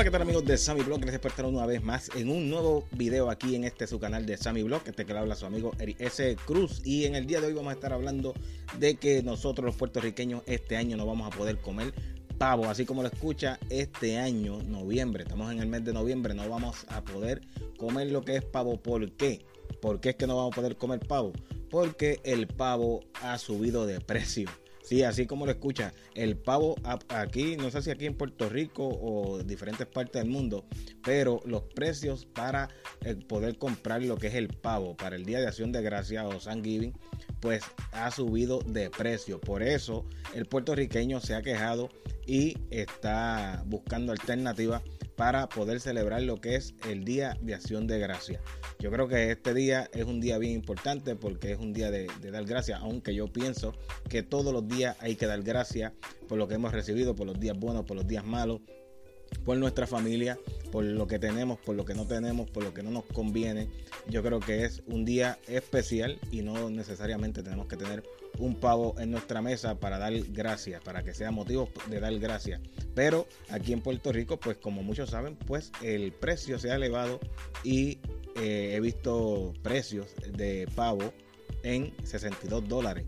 Hola, ¿qué tal amigos de Sammy Blog? Gracias por estar una vez más en un nuevo video aquí en este su canal de Sammy Blog. Este que le habla su amigo S. Cruz. Y en el día de hoy vamos a estar hablando de que nosotros los puertorriqueños este año no vamos a poder comer pavo. Así como lo escucha, este año, noviembre, estamos en el mes de noviembre, no vamos a poder comer lo que es pavo. ¿Por qué? ¿Por qué es que no vamos a poder comer pavo? Porque el pavo ha subido de precio. Sí, así como lo escucha, el pavo aquí, no sé si aquí en Puerto Rico o diferentes partes del mundo, pero los precios para eh, poder comprar lo que es el pavo para el Día de Acción de Gracia o San Giving, pues ha subido de precio. Por eso el puertorriqueño se ha quejado y está buscando alternativas para poder celebrar lo que es el Día de Acción de Gracia. Yo creo que este día es un día bien importante porque es un día de, dar gracias, aunque yo pienso que todos los días hay que dar gracias por lo que hemos recibido, por los días buenos, por los días malos, por nuestra familia, por lo que tenemos, por lo que no tenemos, por lo que no nos conviene. Yo creo que es un día especial y no necesariamente tenemos que tener un pavo en nuestra mesa para dar gracias, para que sea motivo de dar gracias. Pero aquí en Puerto Rico, pues como muchos saben, pues el precio se ha elevado y eh, he visto precios de pavo en 62 dólares.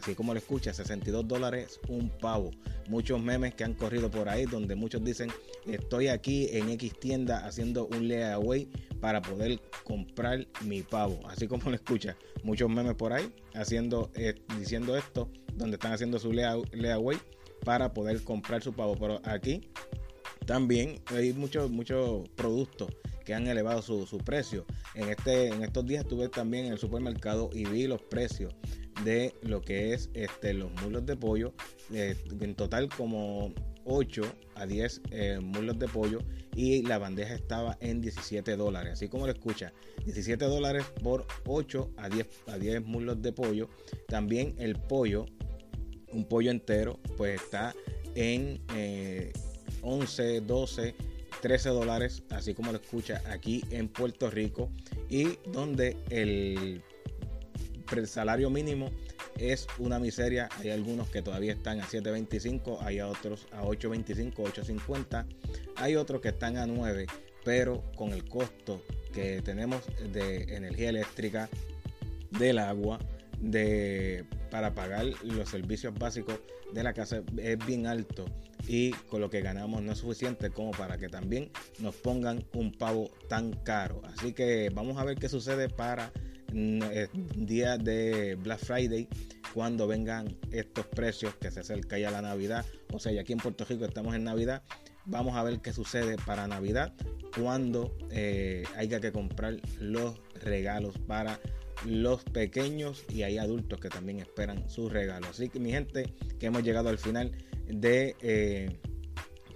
Así como lo escucha, 62 dólares un pavo. Muchos memes que han corrido por ahí donde muchos dicen, estoy aquí en X tienda haciendo un layaway para poder comprar mi pavo. Así como lo escucha, muchos memes por ahí haciendo, eh, diciendo esto, donde están haciendo su layaway para poder comprar su pavo. Pero aquí también hay muchos, muchos productos que han elevado su, su, precio. En, este, en estos días estuve también en el supermercado y vi los precios de lo que es este, los muslos de pollo. Eh, en total como 8 a 10 eh, muslos de pollo y la bandeja estaba en 17 dólares. Así como lo escucha, 17 dólares por 8 a 10, a 10 muslos de pollo. También el pollo, un pollo entero, pues está en 11, 12, 13 dólares, así como lo escucha aquí en Puerto Rico. Y donde el el salario mínimo es una miseria. Hay algunos que todavía están a 7.25, hay otros a 8.25, 8.50, hay otros que están a 9, pero con el costo que tenemos de energía eléctrica, del agua, de para pagar los servicios básicos de la casa es bien alto y con lo que ganamos no es suficiente como para que también nos pongan un pavo tan caro. Así que vamos a ver qué sucede para eh, día de Black Friday cuando vengan estos precios que se acerca ya la Navidad. O sea, ya aquí en Puerto Rico estamos en Navidad. Vamos a ver qué sucede para Navidad cuando eh, haya que comprar los regalos para los pequeños y hay adultos que también esperan sus regalos. Así que mi gente, que hemos llegado al final de eh,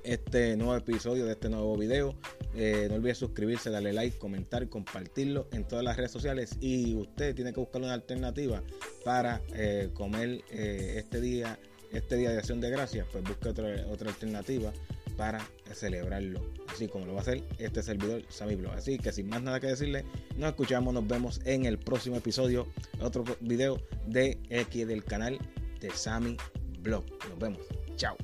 este nuevo episodio, de este nuevo video. Eh, no olvide suscribirse, darle like, comentar, compartirlo en todas las redes sociales. Y usted tiene que buscar una alternativa para eh, comer eh, este día, este día de acción de gracias. Pues busque otra, otra alternativa para celebrarlo. Así como lo va a hacer este servidor Sammy Blog. Así que sin más nada que decirle, nos escuchamos, nos vemos en el próximo episodio, otro video de X del canal de Sammy Blog. Nos vemos. Chao.